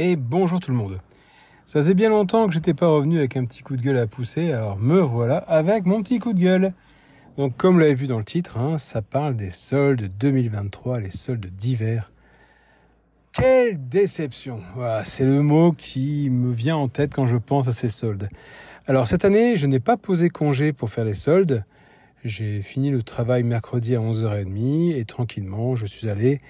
et bonjour tout le monde. Ça faisait bien longtemps que j'étais pas revenu avec un petit coup de gueule à pousser, alors me voilà avec mon petit coup de gueule. Donc comme vous l'avez vu dans le titre, hein, ça parle des soldes 2023, les soldes d'hiver. Quelle déception c'est le mot qui me vient en tête quand je pense à ces soldes. Alors cette année, je n'ai pas posé congé pour faire les soldes. J'ai fini le travail mercredi à 11h30 et tranquillement, je suis allé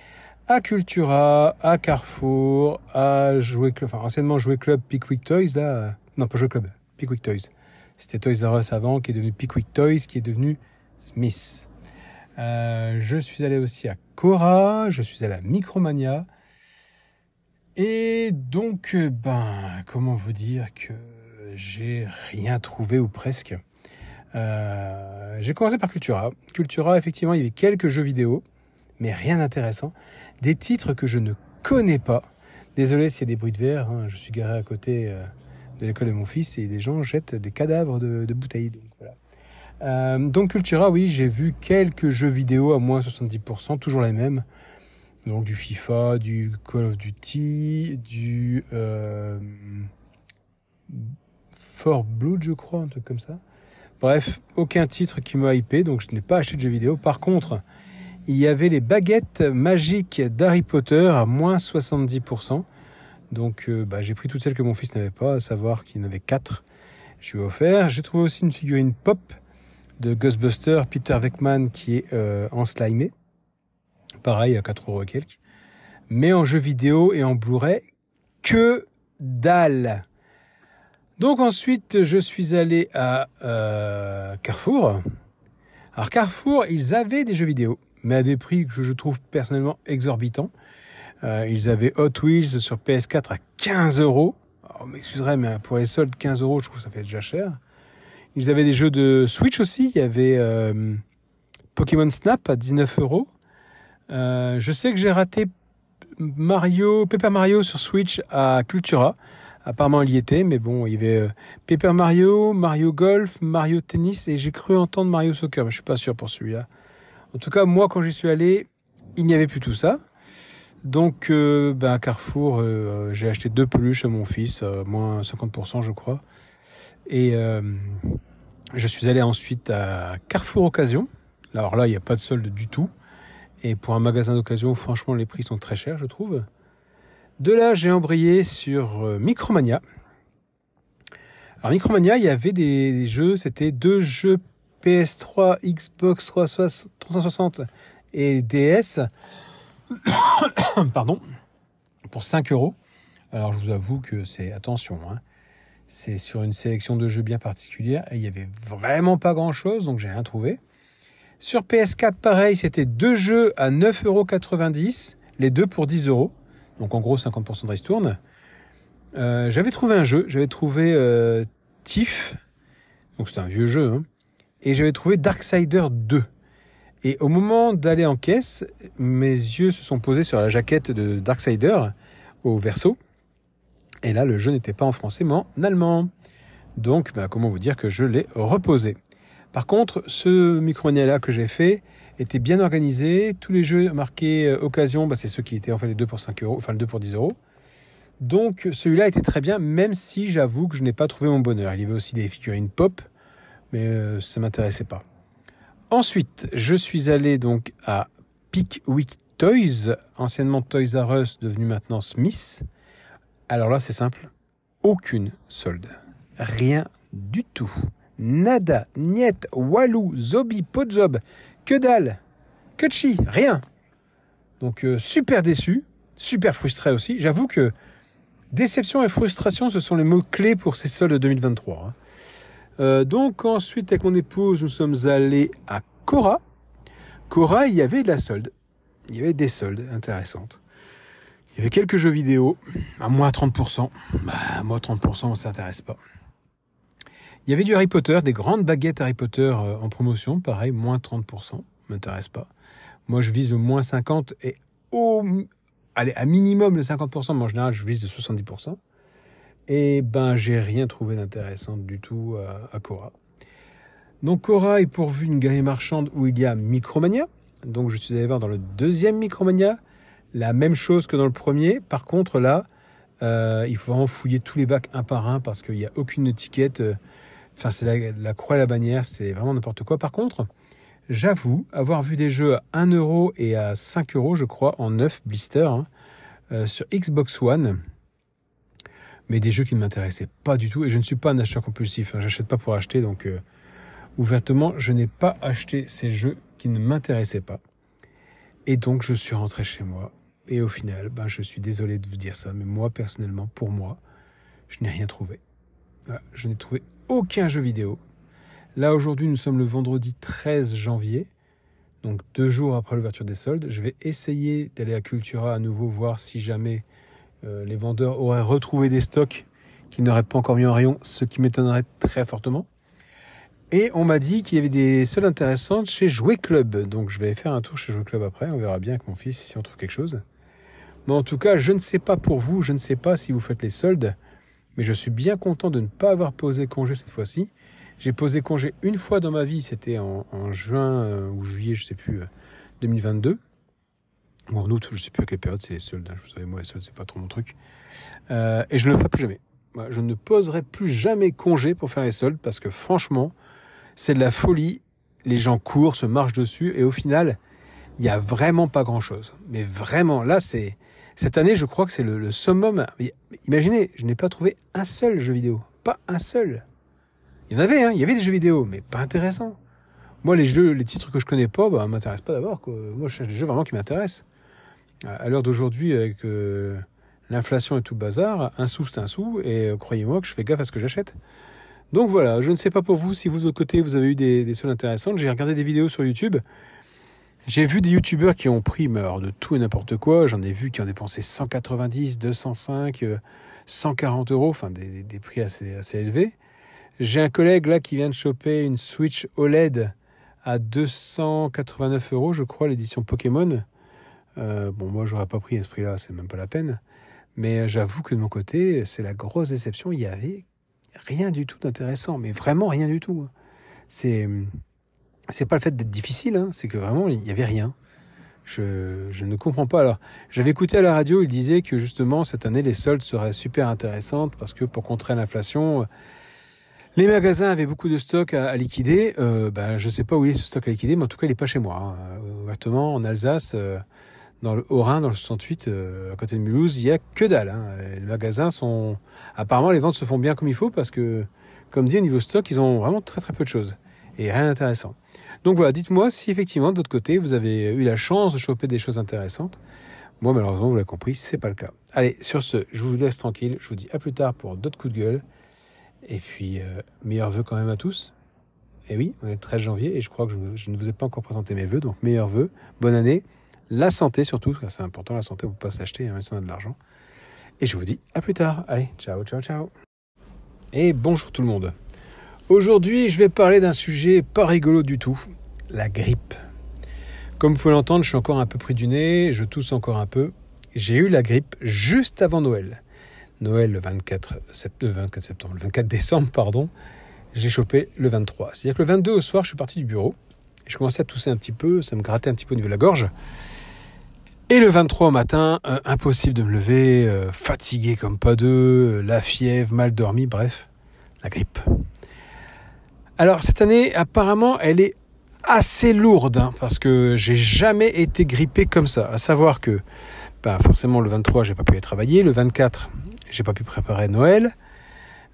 à Cultura, à Carrefour, à Jouer Club, enfin anciennement Jouer Club Pickwick Toys, là, non pas Jouer Club, Pickwick Toys. C'était Toys R Us avant, qui est devenu Pickwick Toys, qui est devenu Smith. Euh, je suis allé aussi à Cora, je suis allé à Micromania. Et donc, ben, comment vous dire que j'ai rien trouvé ou presque. Euh, j'ai commencé par Cultura. Cultura, effectivement, il y avait quelques jeux vidéo, mais rien d'intéressant. Des titres que je ne connais pas. Désolé s'il y a des bruits de verre, hein. je suis garé à côté euh, de l'école de mon fils et des gens jettent des cadavres de, bouteilles. Euh, donc Cultura, oui, j'ai vu quelques jeux vidéo à moins 70%, toujours les mêmes. Donc du FIFA, du Call of Duty, du euh, Fort Blood, je crois, un truc comme ça. Bref, aucun titre qui m'a hypé, donc je n'ai pas acheté de jeux vidéo. Par contre, il y avait les baguettes magiques d'Harry Potter à moins 70%. Donc euh, bah, j'ai pris toutes celles que mon fils n'avait pas, à savoir qu'il en avait 4. Je lui ai offert. J'ai trouvé aussi une figurine pop de Ghostbuster, Peter Veckman, qui est euh, en slimé. Pareil, à 4 euros et quelques. Mais en jeu vidéo et en Blu-ray, que dalle donc ensuite, je suis allé à euh, Carrefour. Alors Carrefour, ils avaient des jeux vidéo, mais à des prix que je trouve personnellement exorbitants. Euh, ils avaient Hot Wheels sur PS4 à 15 euros. Oh, m'excuserait, mais pour les soldes, 15 euros, je trouve que ça fait déjà cher. Ils avaient des jeux de Switch aussi. Il y avait euh, Pokémon Snap à 19 euros. Euh, je sais que j'ai raté Mario, Paper Mario sur Switch à Cultura. Apparemment, il y était, mais bon, il y avait euh, Paper Mario, Mario Golf, Mario Tennis, et j'ai cru entendre Mario Soccer, mais je suis pas sûr pour celui-là. En tout cas, moi, quand j'y suis allé, il n'y avait plus tout ça. Donc, euh, ben, à Carrefour, euh, j'ai acheté deux peluches à mon fils, euh, moins 50%, je crois. Et je suis allé ensuite à Carrefour Occasion. Alors là, il n'y a pas de solde du tout. Et pour un magasin d'occasion, franchement, les prix sont très chers, je trouve. De là, j'ai embrayé sur Micromania. Alors Micromania, il y avait des jeux, c'était deux jeux PS3, Xbox 360 et DS. Pardon. Pour 5 euros. Alors je vous avoue que c'est attention. Hein, c'est sur une sélection de jeux bien particulière et il y avait vraiment pas grand chose, donc j'ai rien trouvé. Sur PS4, pareil, c'était deux jeux à 9,90 euros, les deux pour 10 euros. Donc en gros 50% de ristourne. Euh, j'avais trouvé un jeu, j'avais trouvé euh, Tiff, donc c'est un vieux jeu, hein, et j'avais trouvé Darksider 2. Et au moment d'aller en caisse, mes yeux se sont posés sur la jaquette de Darksider au verso. Et là, le jeu n'était pas en français, mais en allemand. Donc, bah, comment vous dire que je l'ai reposé. Par contre, ce Micromania-là que j'ai fait était bien organisé. Tous les jeux marqués euh, occasion, bah, c'est ceux qui étaient en fait les 2 pour 5 euros, enfin le 2 pour 10 euros. Donc celui-là était très bien, même si j'avoue que je n'ai pas trouvé mon bonheur. Il y avait aussi des figurines pop, mais euh, ça m'intéressait pas. Ensuite, je suis allé donc à Pickwick Toys, anciennement Toys R Us, devenu maintenant Smith. Alors là, c'est simple, aucune solde, rien du tout. Nada, niet, walou, zobi, podzob, que dalle, que chi, rien. Donc euh, super déçu, super frustré aussi. J'avoue que déception et frustration, ce sont les mots clés pour ces soldes 2023. hein. Euh, donc ensuite, avec mon épouse, nous sommes allés à Cora. Cora, il y avait de la solde. Il y avait des soldes intéressantes. Il y avait quelques jeux vidéo à moins 30%. Bah, moi 30%, on s'intéresse pas. Il y avait du Harry Potter, des grandes baguettes Harry Potter euh, en promotion, pareil, moins 30%, m'intéresse pas. Moi, je vise au moins 50 et au, allez, à minimum le 50%, mais en général, je vise le 70%. Et ben, j'ai rien trouvé d'intéressant du tout à, à Cora. Donc, Cora est pourvu d'une galerie marchande où il y a Micromania. Donc, je suis allé voir dans le deuxième Micromania la même chose que dans le premier. Par contre, là, Euh, il faut vraiment fouiller tous les bacs un par un parce qu'il n'y a aucune étiquette. Enfin, c'est la, croix et la bannière, c'est vraiment n'importe quoi. Par contre, j'avoue avoir vu des jeux à 1 euro et à 5 euros, je crois, en 9 blister hein, euh, sur Xbox One. Mais des jeux qui ne m'intéressaient pas du tout. Et je ne suis pas un acheteur compulsif. Hein, J'achète pas pour acheter. Donc, euh, ouvertement, je n'ai pas acheté ces jeux qui ne m'intéressaient pas. Et donc, je suis rentré chez moi. Et au final, ben, je suis désolé de vous dire ça. Mais moi, personnellement, pour moi, je n'ai rien trouvé. Je n'ai trouvé aucun jeu vidéo. Là, aujourd'hui, nous sommes le vendredi 13 janvier, donc deux jours après l'ouverture des soldes. Je vais essayer d'aller à Cultura à nouveau, voir si jamais les vendeurs auraient retrouvé des stocks qui n'auraient pas encore mis en rayon, ce qui m'étonnerait très fortement. Et on m'a dit qu'il y avait des soldes intéressantes chez Jouet Club. Donc je vais faire un tour chez Jouet Club après. On verra bien avec mon fils si on trouve quelque chose. Mais en tout cas, je ne sais pas pour vous, je ne sais pas si vous faites les soldes. Mais je suis bien content de ne pas avoir posé congé cette fois-ci. J'ai posé congé une fois dans ma vie, c'était en, juin euh, ou juillet, je sais plus, 2022. Ou en août, je sais plus à quelle période, c'est les soldes. Hein. Je vous savez, moi, les soldes, c'est pas trop mon truc. Euh, et je ne le ferai plus jamais. Je ne poserai plus jamais congé pour faire les soldes parce que franchement, c'est de la folie. Les gens courent, se marchent dessus et au final, il n'y a vraiment pas grand chose. Mais vraiment, là, c'est, cette année, je crois que c'est le, le, summum. Imaginez, je n'ai pas trouvé un seul jeu vidéo. Pas un seul. Il y en avait, hein, il y avait des jeux vidéo, mais pas intéressants. Moi, les jeux, les titres que je connais pas, bah, m'intéressent pas d'abord. Moi, je cherche des jeux vraiment qui m'intéressent. À l'heure d'aujourd'hui, avec euh, l'inflation et tout le bazar, un sou c'est un sou, et euh, croyez-moi que je fais gaffe à ce que j'achète. Donc voilà, je ne sais pas pour vous si vous de votre côté vous avez eu des, des soldes intéressantes. J'ai regardé des vidéos sur YouTube. J'ai vu des youtubeurs qui ont pris alors, de tout et n'importe quoi. J'en ai vu qui ont dépensé 190, 205, 140 euros, enfin des, des prix assez, assez élevés. J'ai un collègue là qui vient de choper une Switch OLED à 289 euros, je crois, l'édition Pokémon. Euh, bon, moi, j'aurais pas pris à ce prix-là, c'est même pas la peine. Mais j'avoue que de mon côté, c'est la grosse déception. Il y avait rien du tout d'intéressant, mais vraiment rien du tout. C'est c'est pas le fait d'être difficile, hein, c'est que vraiment il y avait rien. Je, je ne comprends pas. Alors, j'avais écouté à la radio, il disait que justement cette année les soldes seraient super intéressantes parce que pour contrer l'inflation, les magasins avaient beaucoup de stock à, liquider. Euh, ben, je sais pas où il est ce stock à liquider, mais en tout cas, il n'est pas chez moi. Hein. En Alsace, euh, dans le Haut-Rhin, dans le 68, euh, à côté de Mulhouse, il y a que dalle. Hein. Les magasins sont... Apparemment, les ventes se font bien comme il faut parce que, comme dit, au niveau stock, ils ont vraiment très très peu de choses. Et rien d'intéressant. Donc voilà, dites-moi si effectivement, de votre côté, vous avez eu la chance de choper des choses intéressantes. Moi, malheureusement, vous l'avez compris, c'est pas le cas. Allez, sur ce, je vous laisse tranquille. Je vous dis à plus tard pour d'autres coups de gueule. Et puis, euh, meilleurs vœux quand même à tous. Et oui, on est le 13 janvier et je crois que je, ne vous ai pas encore présenté mes vœux. Donc, meilleurs vœux, bonne année, la santé surtout, c'est important la santé, on ne peut pas s'acheter, hein, même si on a de l'argent. Et je vous dis à plus tard. Allez, ciao, ciao, ciao. Et bonjour tout le monde. Aujourd'hui, je vais parler d'un sujet pas rigolo du tout, la grippe. Comme vous pouvez l'entendre, je suis encore un peu pris du nez, je tousse encore un peu. J'ai eu la grippe juste avant Noël. Noël le 24, septembre, 24 septembre, le 24 décembre, pardon, j'ai chopé le 23. C'est-à-dire que le 22 au soir, je suis parti du bureau. Je commençais à tousser un petit peu, ça me grattait un petit peu au niveau de la gorge. Et le 23 au matin, euh, impossible de me lever, euh, fatigué comme pas deux, euh, la fièvre, mal dormi, bref, la grippe. Alors cette année, apparemment, elle est assez lourde, hein, parce que j'ai jamais été grippé comme ça. À savoir que, bah, forcément, le 23, j'ai pas pu aller travailler. Le 24, j'ai pas pu préparer Noël.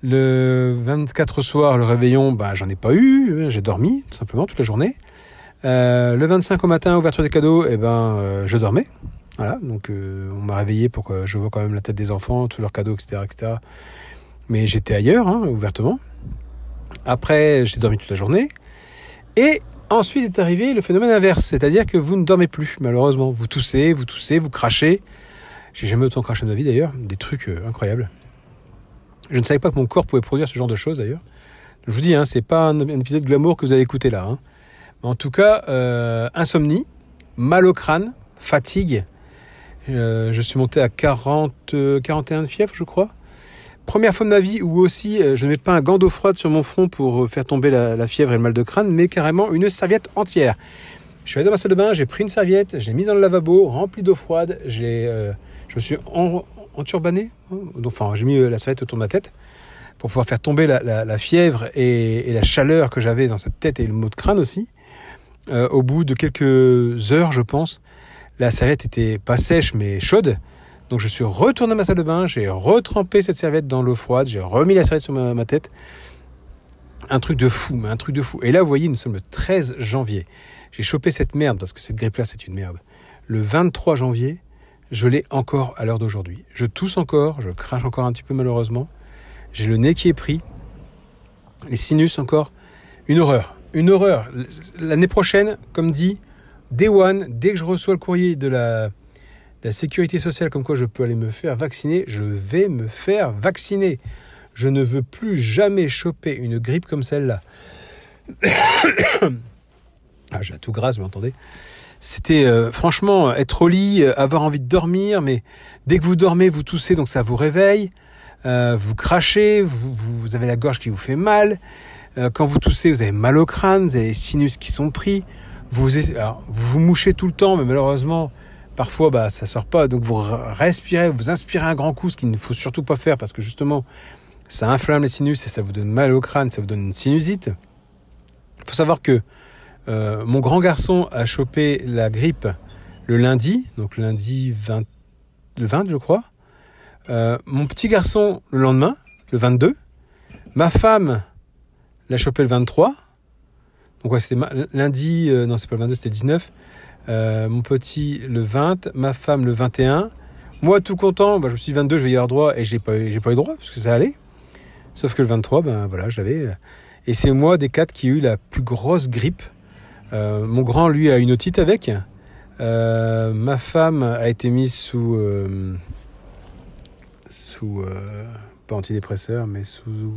Le 24 soir, le réveillon, bah, j'en ai pas eu, j'ai dormi tout simplement toute la journée. Euh, le 25 au matin, ouverture des cadeaux, eh ben, euh, je dormais. Voilà, donc euh, on m'a réveillé pour que je vois quand même la tête des enfants, tous leurs cadeaux, etc., etc. Mais j'étais ailleurs, hein, ouvertement. Après, j'ai dormi toute la journée. Et ensuite est arrivé le phénomène inverse, c'est-à-dire que vous ne dormez plus, malheureusement. Vous toussez, vous toussez, vous crachez. J'ai jamais autant craché de ma vie d'ailleurs, des trucs incroyables. Je ne savais pas que mon corps pouvait produire ce genre de choses d'ailleurs. Je vous dis, hein, c'est pas un, épisode glamour que vous allez écouter là. Hein. En tout cas, euh, insomnie, mal au crâne, fatigue. Euh, je suis monté à 40, 41 de fièvre, je crois. Première fois de ma vie où aussi je ne mets pas un gant d'eau froide sur mon front pour faire tomber la, fièvre et le mal de crâne, mais carrément une serviette entière. Je suis allé dans ma salle de bain, j'ai pris une serviette, j'ai mise dans le lavabo, rempli d'eau froide, j'ai je me suis enturbané. Hein. Enfin, j'ai mis la serviette autour de ma tête pour pouvoir faire tomber la, fièvre et, la chaleur que j'avais dans cette tête et le mot de crâne aussi. Au bout de quelques heures, je pense, la serviette était pas sèche mais chaude. Donc je suis retourné à ma salle de bain, j'ai retrempé cette serviette dans l'eau froide, j'ai remis la serviette sur ma, tête. Un truc de fou, mais un truc de fou. Et là, vous voyez, nous sommes le 13 janvier. J'ai chopé cette merde, parce que cette grippe-là, c'est une merde. Le 23 janvier, je l'ai encore à l'heure d'aujourd'hui. Je tousse encore, je crache encore un petit peu malheureusement. J'ai le nez qui est pris. Les sinus encore. Une horreur. Une horreur. L'année prochaine, comme dit, Day One, dès que je reçois le courrier de la, la sécurité sociale comme quoi je peux aller me faire vacciner, je vais me faire vacciner. Je ne veux plus jamais choper une grippe comme celle-là. ah, j'ai tout grâce, vous l'entendez C'était euh, franchement être au lit, euh, avoir envie de dormir, mais dès que vous dormez, vous toussez, donc ça vous réveille. Euh, vous crachez, vous, vous, avez la gorge qui vous fait mal. Quand vous toussez, vous avez mal au crâne, vous avez les sinus qui sont pris. Vous, vous vous mouchez tout le temps, mais malheureusement, parfois bah ça sort pas. Donc vous respirez vous inspirez un grand coup ce qu'il ne faut surtout pas faire parce que justement ça inflamme les sinus et ça vous donne mal au crâne ça vous donne une sinusite. Il faut savoir que euh, mon grand garçon a chopé la grippe le lundi donc le lundi 20 le 20 je crois. Euh, mon petit garçon le lendemain le 22 ma femme l'a chopé le 23 donc ouais, c'était lundi euh, non c'est pas le 22 c'était le 19 euh, mon petit le 20, ma femme le 21. Moi tout content, bah, je me suis dit 22, je vais y avoir droit et j'ai pas, pas eu droit parce que ça allait. Sauf que le 23, ben voilà, je l'avais. Et c'est moi des quatre qui ai eu la plus grosse grippe. Euh, mon grand, lui, a une otite avec. Euh, ma femme a été mise sous sous pas antidépresseur, mais sous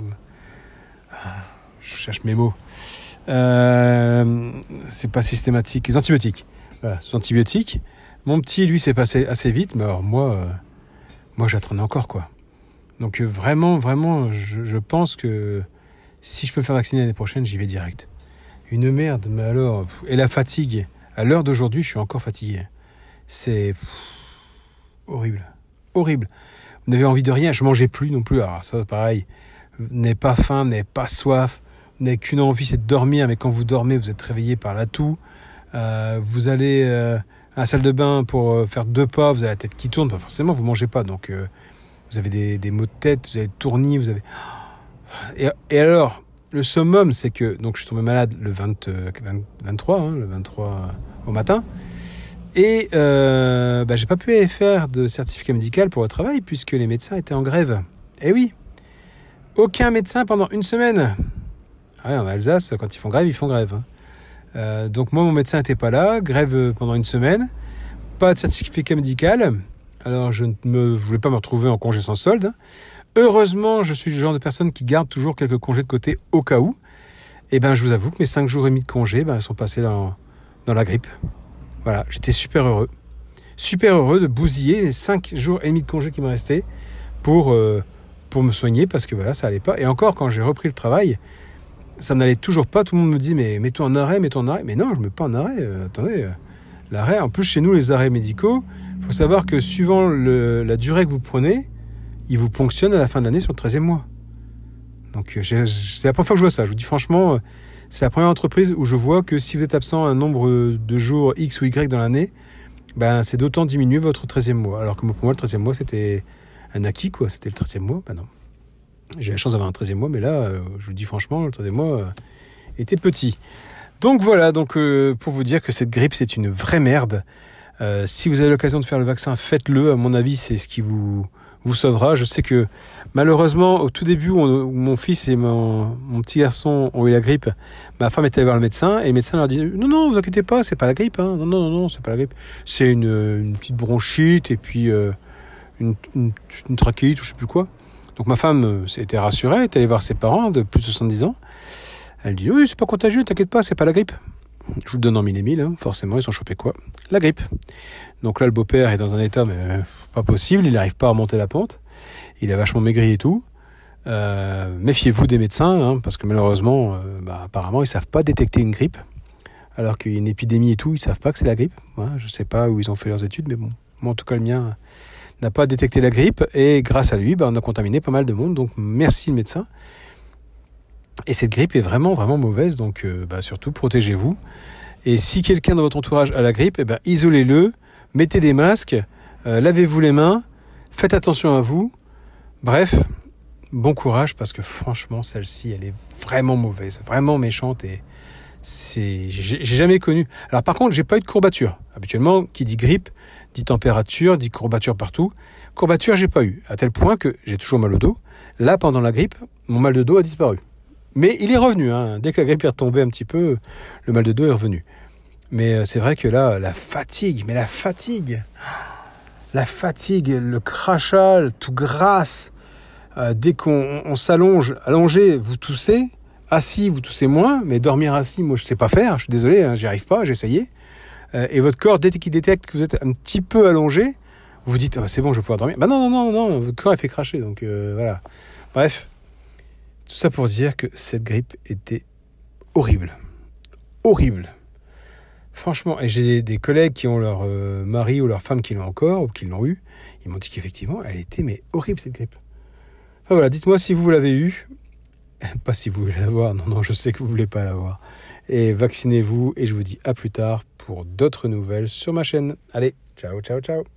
ah, je cherche mes mots. c'est pas systématique, les antibiotiques. Voilà, sous antibiotiques. Mon petit, lui, s'est passé assez vite, mais alors moi, euh, moi j'attendais encore, quoi. Donc euh, vraiment, vraiment, je, pense que si je peux me faire vacciner l'année prochaine, j'y vais direct. Une merde, mais alors... Et la fatigue. À l'heure d'aujourd'hui, je suis encore fatigué. C'est horrible. Horrible. Vous n'avez envie de rien, je mangeais plus non plus. Alors ça, pareil, n'avez pas faim, n'avez pas soif, n'avez qu'une envie, c'est de dormir, mais quand vous dormez, vous êtes réveillé par la toux. Euh, vous allez euh, à la salle de bain pour euh, faire deux pas, vous avez la tête qui tourne, pas forcément, vous mangez pas, donc vous avez des, des, maux de tête, vous avez tournis, vous avez... Et, alors, le summum, c'est que donc je suis tombé malade le 20, 23, hein, le 23 au matin, et euh, bah, j'ai pas pu aller faire de certificat médical pour le travail puisque les médecins étaient en grève. Eh oui, aucun médecin pendant une semaine. Ah en Alsace, quand ils font grève, ils font grève. Hein. Euh, donc moi, mon médecin n'était pas là, grève pendant une semaine, pas de certificat médical, alors je ne voulais pas me retrouver en congé sans solde. Heureusement, je suis le genre de personne qui garde toujours quelques congés de côté au cas où. Et eh ben, je vous avoue que mes 5 jours et demi de congé, ben, sont passés dans, dans la grippe. Voilà, j'étais super heureux. Super heureux de bousiller les 5 jours et demi de congé qui me restaient pour, euh, pour me soigner parce que voilà, ça allait pas. Et encore, quand j'ai repris le travail, ça n'allait toujours pas. Tout le monde me dit, mais mets-toi en arrêt, mets-toi en arrêt. Mais non, je ne mets pas en arrêt. Euh, attendez, euh, l'arrêt, en plus, chez nous, les arrêts médicaux, il faut savoir que suivant la durée que vous prenez, ils vous ponctionnent à la fin de l'année sur le 13e mois. Donc, euh, c'est la première fois que je vois ça. Je vous dis franchement, c'est la première entreprise où je vois que si vous êtes absent un nombre de jours X ou Y dans l'année, ben, c'est d'autant diminuer votre 13e mois. Alors que pour moi, le 13e mois, c'était un acquis, quoi. C'était le 13e mois. Ben non. J'ai la chance d'avoir un 13e mois, mais là, euh, je vous dis franchement, le 13e mois euh, était petit. Donc voilà, donc euh, pour vous dire que cette grippe, c'est une vraie merde. si vous avez l'occasion de faire le vaccin, faites-le. À mon avis, c'est ce qui vous vous sauvera. Je sais que malheureusement, au tout début, où, mon fils et mon, mon, petit garçon ont eu la grippe, ma femme était allée voir le médecin et le médecin leur dit non non, vous inquiétez pas, c'est pas la grippe. Hein. Non non non, c'est pas la grippe. C'est une, une, petite bronchite et puis une, une, une trachéite ou je sais plus quoi. Donc ma femme s'était euh, rassurée, elle est allée voir ses parents de plus de 70 ans. Elle dit oui, c'est pas contagieux, t'inquiète pas, c'est pas la grippe. Je vous le donne en mille et mille, hein. forcément, ils sont chopés quoi? La grippe. Donc là, le beau-père est dans un état, mais euh, pas possible, il n'arrive pas à remonter la pente. Il a vachement maigri et tout. Euh, méfiez-vous des médecins, hein, parce que malheureusement, bah, apparemment, ils savent pas détecter une grippe. Alors qu'il y a une épidémie et tout, ils savent pas que c'est la grippe. Je je sais pas où ils ont fait leurs études, mais bon, moi en tout cas le mien n'a pas détecté la grippe et grâce à lui, bah, on a contaminé pas mal de monde. Donc merci le médecin. Et cette grippe est vraiment vraiment mauvaise, donc euh, bah, surtout protégez-vous. Et si quelqu'un dans votre entourage a la grippe, eh ben, isolez-le, mettez des masques, euh, lavez-vous les mains, faites attention à vous. Bref, bon courage parce que franchement celle-ci elle est vraiment mauvaise, vraiment méchante et c'est j'ai jamais connu. Alors par contre j'ai pas eu de courbature. Habituellement qui dit grippe dit température, dit courbature partout. Courbature j'ai pas eu à tel point que j'ai toujours mal au dos. Là pendant la grippe mon mal de dos a disparu. Mais il est revenu. Hein. Dès que la grippe est retombée un petit peu, le mal de dos est revenu. Mais euh, c'est vrai que là, la fatigue, mais la fatigue, la fatigue, le crachat, tout grasse. Euh, dès qu'on s'allonge, allongé, vous toussez. Assis, vous toussez moins. Mais dormir assis, moi, je sais pas faire. Je suis désolé, hein, j'y arrive pas. J'ai essayé. Euh, et votre corps, dès qu'il détecte que vous êtes un petit peu allongé, vous dites oh, c'est bon, je vais pouvoir dormir. Bah non, non, non, non, votre corps est fait cracher. Donc voilà. Bref, tout ça pour dire que cette grippe était horrible. Horrible. Franchement, et j'ai des collègues qui ont leur euh, mari ou leur femme qui l'ont encore, ou qui l'ont eu, ils m'ont dit qu'effectivement, elle était mais horrible cette grippe. Enfin voilà, dites-moi si vous l'avez eu. Pas si vous voulez l'avoir, non, non, je sais que vous voulez pas l'avoir. Et vaccinez-vous, et je vous dis à plus tard pour d'autres nouvelles sur ma chaîne. Allez, ciao, ciao, ciao.